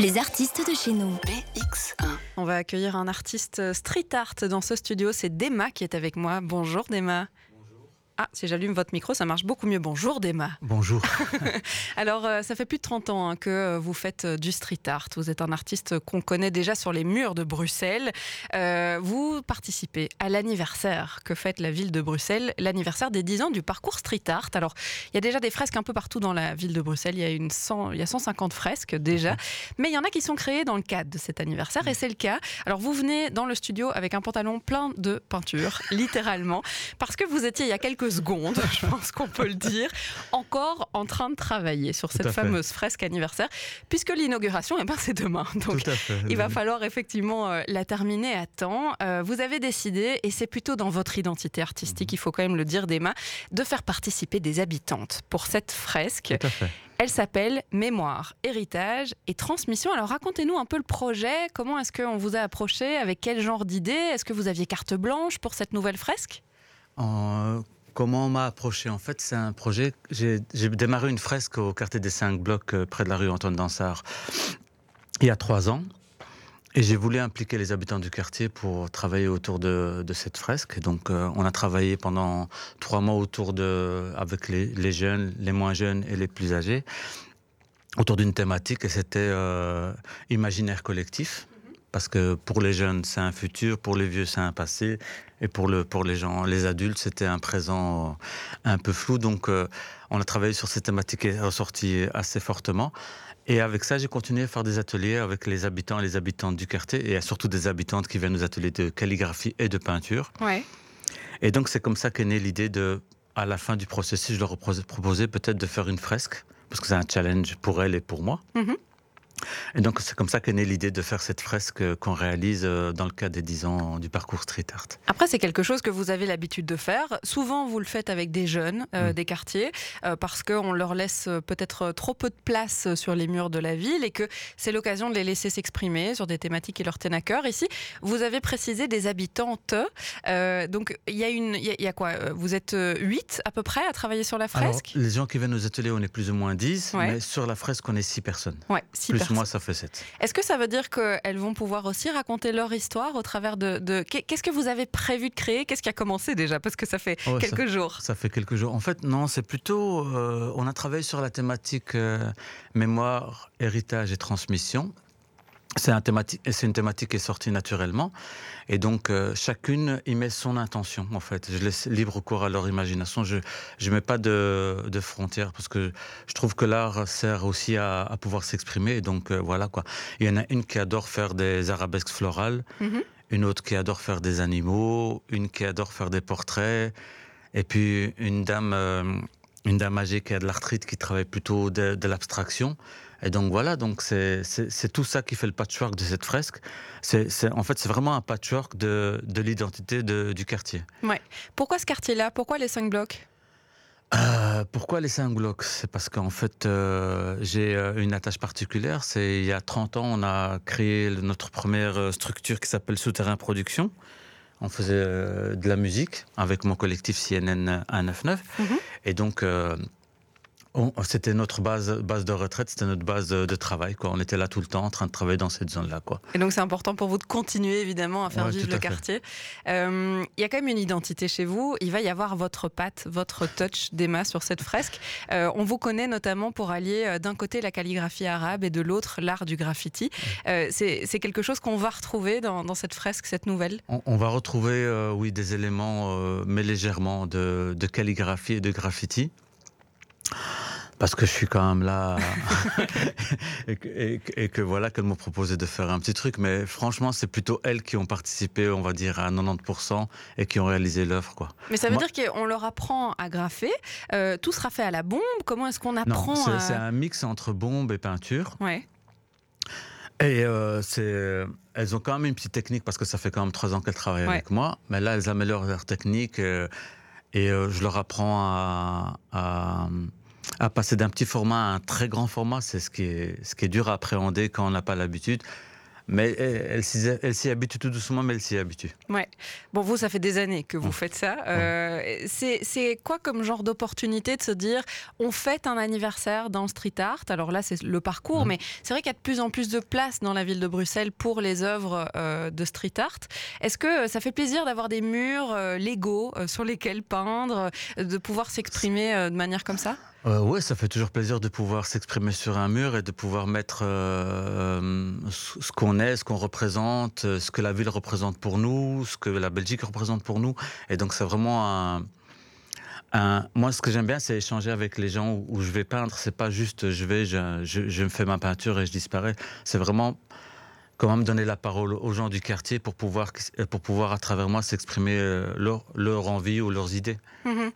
Les artistes de chez nous. BX1. On va accueillir un artiste street art dans ce studio. C'est Dema qui est avec moi. Bonjour Dema. Ah, si j'allume votre micro, ça marche beaucoup mieux. Bonjour Dema. Bonjour. Alors, euh, ça fait plus de 30 ans hein, que euh, vous faites euh, du street art. Vous êtes un artiste qu'on connaît déjà sur les murs de Bruxelles. Euh, vous participez à l'anniversaire que fête la ville de Bruxelles, l'anniversaire des 10 ans du parcours street art. Alors, il y a déjà des fresques un peu partout dans la ville de Bruxelles. Il y a, une 100, il y a 150 fresques déjà. Mais il y en a qui sont créées dans le cadre de cet anniversaire et c'est le cas. Alors, vous venez dans le studio avec un pantalon plein de peinture, littéralement, parce que vous étiez il y a quelques secondes, je pense qu'on peut le dire, encore en train de travailler sur cette fait. fameuse fresque anniversaire, puisque l'inauguration, eh ben, c'est demain. Donc, il va falloir effectivement euh, la terminer à temps. Euh, vous avez décidé, et c'est plutôt dans votre identité artistique, il faut quand même le dire, d'Emma, de faire participer des habitantes pour cette fresque. Tout à fait. Elle s'appelle Mémoire, héritage et transmission. Alors racontez-nous un peu le projet. Comment est-ce qu'on vous a approché? Avec quel genre d'idée Est-ce que vous aviez carte blanche pour cette nouvelle fresque? En- comment on m'a approché? En fait, c'est un projet. J'ai démarré une fresque au quartier des cinq blocs euh, près de la rue Antoine Dansard il y a trois ans. Et j'ai voulu impliquer les habitants du quartier pour travailler autour de, cette fresque. Et donc, euh, on a travaillé pendant trois mois autour avec les, les jeunes, les moins jeunes et les plus âgés, autour d'une thématique. Et c'était euh, imaginaire collectif. Parce que pour les jeunes, c'est un futur, pour les vieux, c'est un passé, et pour, le, pour les gens, les adultes, c'était un présent euh, un peu flou. Donc, euh, on a travaillé sur cette thématique et ressorti assez fortement. Et avec ça, j'ai continué à faire des ateliers avec les habitants et les habitantes du quartier, et surtout des habitantes qui viennent aux ateliers de calligraphie et de peinture. Ouais. Et donc, c'est comme ça qu'est née l'idée de, à la fin du processus, je leur proposé peut-être de faire une fresque, parce que c'est un challenge pour elle et pour moi. Mhm. Et donc, c'est comme ça qu'est née l'idée de faire cette fresque qu'on réalise euh, dans le cadre des 10 ans du parcours street art. Après, c'est quelque chose que vous avez l'habitude de faire. Souvent, vous le faites avec des jeunes euh, Mm. des quartiers, euh, parce qu'on leur laisse euh, peut-être trop peu de place sur les murs de la ville et que c'est l'occasion de les laisser s'exprimer sur des thématiques qui leur tiennent à cœur. Ici, vous avez précisé des habitantes. Euh, donc, il y a une, il y a- il y, a quoi Vous êtes euh, huit à peu près à travailler sur la Alors, fresque? les gens qui viennent aux ateliers, on est plus ou moins 10, Ouais. mais sur la fresque, on est 6 personnes. Ouais, six plus personnes. Moi, ça fait 7. Est-ce que ça veut dire qu'elles vont pouvoir aussi raconter leur histoire au travers de... de... Qu'est- Qu'est-ce que vous avez prévu de créer? Qu'est-ce qui a commencé déjà? Parce que ça fait Oh, ça- quelques jours. Ça fait quelques jours. En fait, non, c'est plutôt. euh, on a travaillé sur la thématique euh, mémoire, héritage et transmission. C'est un une thématique qui est sortie naturellement. Et donc, euh, chacune y met son intention, en fait. Je laisse libre cours à leur imagination. Je ne mets pas de, de frontières parce que je trouve que l'art sert aussi à, à pouvoir s'exprimer. Et donc, euh, voilà quoi. Il y en a une qui adore faire des arabesques florales, Mhm. une autre qui adore faire des animaux, une qui adore faire des portraits. Et puis une dame, euh, une dame âgée qui a de l'arthrite qui travaille plutôt de, de l'abstraction. Et donc voilà, donc c'est tout ça qui fait le patchwork de cette fresque. C'est en fait c'est vraiment un patchwork de, de l'identité de- du quartier. Pourquoi ce quartier-là? Pourquoi les cinq blocs? Euh, pourquoi les cinq blocs? C'est parce qu'en fait, euh, j'ai euh, une attache particulière. C'est il y a 30 ans, on a créé notre première structure qui s'appelle Souterrain Production. On faisait euh, de la musique avec mon collectif CNN 199. Mhm. Et donc, on- c'était notre base, base de retraite, c'était notre base de, de travail. Quoi. On était là tout le temps en train de travailler dans cette zone-là. Quoi. Et donc c'est important pour vous de continuer évidemment à faire Ouais, vivre le fait. quartier. Euh, Il y a quand même une identité chez vous. Il va y avoir votre patte, votre touch d'Emma sur cette fresque. Euh, on vous connaît notamment pour allier euh, d'un côté la calligraphie arabe et de l'autre l'art du graffiti. Euh, c'est quelque chose qu'on va retrouver dans, dans cette fresque, cette nouvelle? On, on va retrouver, oui, des éléments, mais légèrement, de, de calligraphie et de graffiti. Parce que je suis quand même là et, que, et que- et que voilà qu'elle m'a proposé de faire un petit truc. Mais franchement, c'est plutôt elles qui ont participé, on va dire, à 90% et qui ont réalisé l'œuvre. quoi. Mais ça veut Moi- dire qu'on leur apprend à graffer. Euh, tout sera fait à la bombe. Comment est-ce qu'on apprend c'est à... c'est un mix entre bombe et peinture. Ouais. Et euh, c'est, elles ont quand même une petite technique parce que ça fait quand même trois ans qu'elles travaillent Ouais. avec moi. Mais là, elles améliorent leur technique euh, et je leur apprends à, à, à passer d'un petit format à un très grand format. C'est ce qui est, ce qui est dur à appréhender quand on n'a pas l'habitude. Mais elle, elle s'y habitue tout doucement, mais elle s'y habitue. Ouais. Bon, vous, ça fait des années que vous faites ça. Euh, c'est quoi comme genre d'opportunité de se dire, on fête un anniversaire dans le street art? Alors là, c'est le parcours, mais c'est vrai qu'il y a de plus en plus de place dans la ville de Bruxelles pour les œuvres euh, de street art. Est-ce que ça fait plaisir d'avoir des murs euh, légaux sur lesquels peindre, de pouvoir s'exprimer de manière comme ça? Euh, oui, ça fait toujours plaisir de pouvoir s'exprimer sur un mur et de pouvoir mettre euh, ce qu'on est, ce qu'on représente, euh, ce que la ville représente pour nous, ce que la Belgique représente pour nous. Et donc c'est vraiment un, Moi, ce que j'aime bien, c'est échanger avec les gens où, je vais peindre. C'est pas juste je vais, je, me fais ma peinture et je disparais. C'est vraiment comment me donner la parole aux gens du quartier pour pouvoir, pour pouvoir à travers moi s'exprimer leur, leur envie ou leurs idées. Mm-hmm.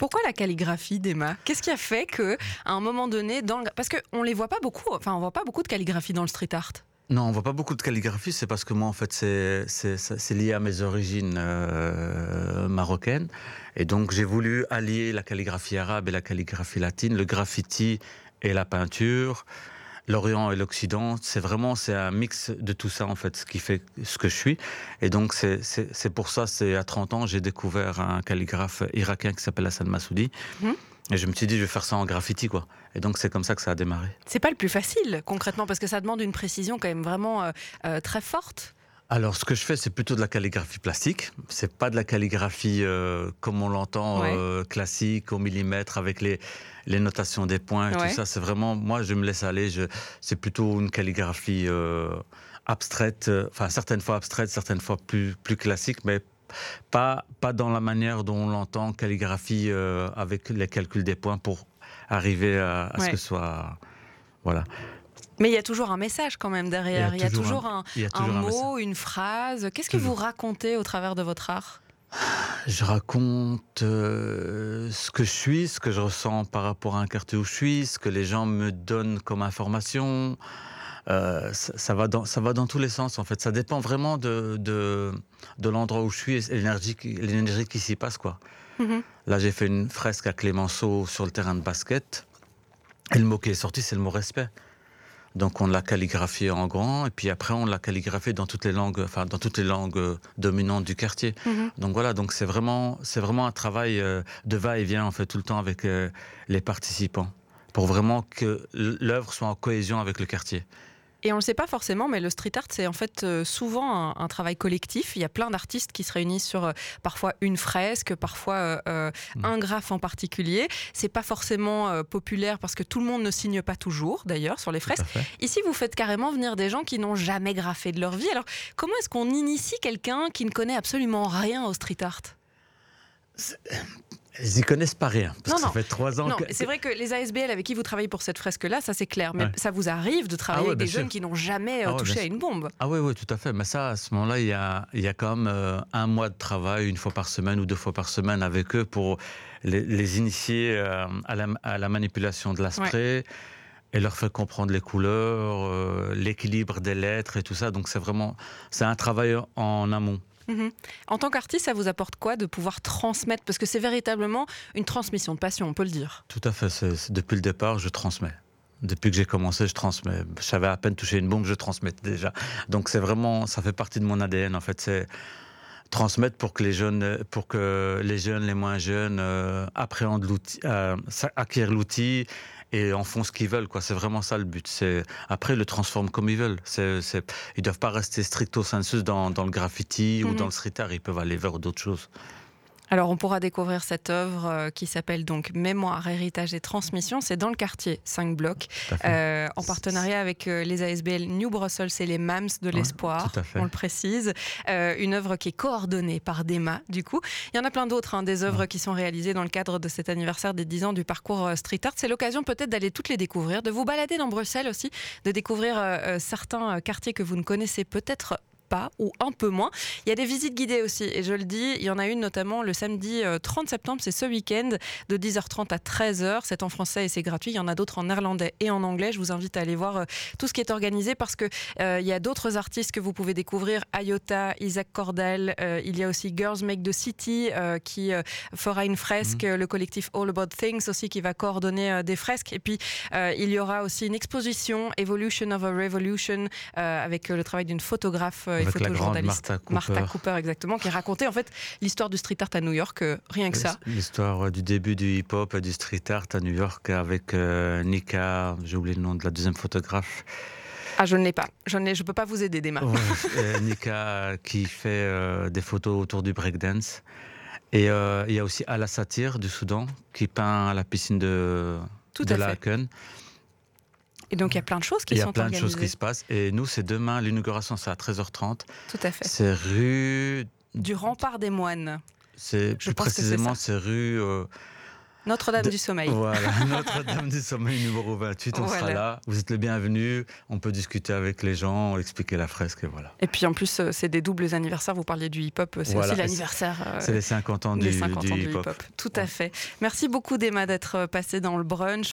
Pourquoi la calligraphie d'Emma Qu'est-ce qui a fait que, à un moment donné, dans parce qu'on les voit pas beaucoup, enfin on voit pas beaucoup de calligraphie dans le street art. Non, on voit pas beaucoup de calligraphie. C'est parce que moi, en fait, c'est lié à mes origines euh, marocaines, et donc j'ai voulu allier la calligraphie arabe et la calligraphie latine, le graffiti et la peinture l'Orient et l'Occident, c'est vraiment c'est un mix de tout ça en fait, ce qui fait ce que je suis. Et donc c'est pour ça, c'est à 30 ans, j'ai découvert un calligraphe irakien qui s'appelle Hassan Massoudi. Mhm. Et je me suis dit, je vais faire ça en graffiti, quoi. Et donc, c'est comme ça que ça a démarré. C'est pas le plus facile, concrètement, parce que ça demande une précision quand même vraiment euh, euh, très forte. Alors, ce que je fais, c'est plutôt de la calligraphie plastique. C'est pas de la calligraphie euh, comme on l'entend euh, classique au millimètre avec les, les notations des points et tout ça. C'est vraiment, moi, je me laisse aller. C'est plutôt une calligraphie euh, abstraite, enfin certaines fois abstraite, certaines fois plus plus classique, mais pas pas dans la manière dont on l'entend calligraphie avec les calculs des points pour arriver à, ce que ce soit voilà. Mais il y a toujours un message quand même derrière. Il y a toujours, un, mot, une phrase. Qu'est-ce que vous racontez au travers de votre art? Je raconte euh, ce que je suis, ce que je ressens par rapport à un quartier où je suis, ce que les gens me donnent comme information. Euh, ça, va dans, ça va dans tous les sens en fait. Ça dépend vraiment de, de, l'endroit où je suis et l'énergie, l'énergie qui s'y passe. quoi. Mhm. Là, j'ai fait une fresque à Clémenceau sur le terrain de basket. Et le mot qui est sorti, c'est le mot respect. Donc on l'a calligraphié en grand et puis après on l'a calligraphié dans toutes les langues, enfin dans toutes les langues euh, dominantes du quartier. Mhm. Donc voilà, donc c'est vraiment c'est vraiment un travail euh, de va-et-vient en fait tout le temps avec euh, les participants pour vraiment que l'œuvre soit en cohésion avec le quartier. Et on ne le sait pas forcément, mais le street art, c'est en fait euh, souvent un, travail collectif. Il y a plein d'artistes qui se réunissent sur euh, parfois une fresque, parfois euh, mm. un graphe en particulier. C'est pas forcément populaire parce que tout le monde ne signe pas toujours, d'ailleurs, sur les fresques. Ici, vous faites carrément venir des gens qui n'ont jamais graffé de leur vie. Alors, comment est-ce qu'on initie quelqu'un qui ne connaît absolument rien au street art? Ils n'y connaissent pas rien. Parce que ça fait trois ans. Non, c'est vrai que les ASBL avec qui vous travaillez pour cette fresque-là, ça c'est clair. Mais ça vous arrive de travailler ah avec des jeunes qui n'ont jamais euh, ah touché à une bombe. Ah oui, oui, tout à fait. Mais ça, à ce moment-là, il y a, il y a quand même euh, un mois de travail, une fois par semaine ou deux fois par semaine avec eux pour les, initier euh, à, la, à, la, manipulation de l'aspect. Et leur faire comprendre les couleurs, l'équilibre des lettres et tout ça. Donc c'est vraiment, c'est un travail en amont. Mhm. En tant qu'artiste, ça vous apporte quoi de pouvoir transmettre? Parce que c'est véritablement une transmission de passion, on peut le dire. Tout à fait. depuis le départ, je transmets. Depuis que j'ai commencé, je transmets. J'avais à peine touché une bombe, je transmettais déjà. Donc c'est vraiment, ça fait partie de mon ADN en fait. C'est transmettre pour que les jeunes, pour que les jeunes, les moins jeunes euh, appréhendent l'outil, euh, acquièrent l'outil et en font ce qu'ils veulent. Quoi. C'est vraiment ça le but. C'est après ils le transforment comme ils veulent. C'est, c'est... Ils doivent pas rester stricto sensu dans, dans le graffiti ou mhm. dans le street art. Ils peuvent aller vers d'autres choses. Alors on pourra découvrir cette œuvre euh, qui s'appelle donc Mémoire, héritage et transmission. C'est dans le quartier 5 blocs, euh, en partenariat avec euh, les ASBL New Brussels et les MAMS de l'espoir, on le précise. une œuvre qui est coordonnée par Dema du coup. Il y en a plein d'autres, hein, des œuvres qui sont réalisées dans le cadre de cet anniversaire des 10 ans du parcours street art. C'est l'occasion peut-être d'aller toutes les découvrir, de vous balader dans Bruxelles aussi, de découvrir certains quartiers que vous ne connaissez peut-être pas ou un peu moins. Il y a des visites guidées aussi, et je le dis, il y en a une notamment le samedi 30 septembre, c'est ce week-end, de 10h30 à 13h. C'est en français et c'est gratuit. Il y en a d'autres en néerlandais et en anglais. Je vous invite à aller voir tout ce qui est organisé parce que il y a d'autres artistes que vous pouvez découvrir. Ayota, Isaac Cordel, il y a aussi Girls Make the City qui fera une fresque, mhm. le collectif All About Things aussi qui va coordonner des fresques. Et puis il y aura aussi une exposition Evolution of a Revolution avec le travail d'une photographe et photojournaliste Martha Cooper. exactement, qui racontait en fait l'histoire du street art à New York, rien que ça. L'histoire du début du hip-hop, du street art à New York avec Nika, j'ai oublié le nom de la deuxième photographe. Ah, je ne l'ai pas. Je ne je peux pas vous aider, Dema. Nika qui fait des photos autour du breakdance. Et euh, il y a aussi Ala Satir du Soudan qui peint à la piscine de, Tout de la Et donc il y a plein de choses qui sont organisées. Il y a plein de choses qui se passent. Et nous, c'est demain, l'inauguration, c'est à 13h30. Tout à fait. C'est rue. Du Rempart des Moines. C'est plus précisément, c'est rue. Euh, notre-Dame du Sommeil. Voilà, Notre-Dame du Sommeil numéro 28, on sera là. Vous êtes le bienvenu, on peut discuter avec les gens, expliquer la fresque et voilà. Et puis en plus, euh, c'est des doubles anniversaires, vous parliez du hip-hop, c'est aussi l'anniversaire. Euh, c'est les 50 ans, du, 50 ans du hip-hop. Tout à fait. Merci beaucoup Dema d'être passé dans le brunch.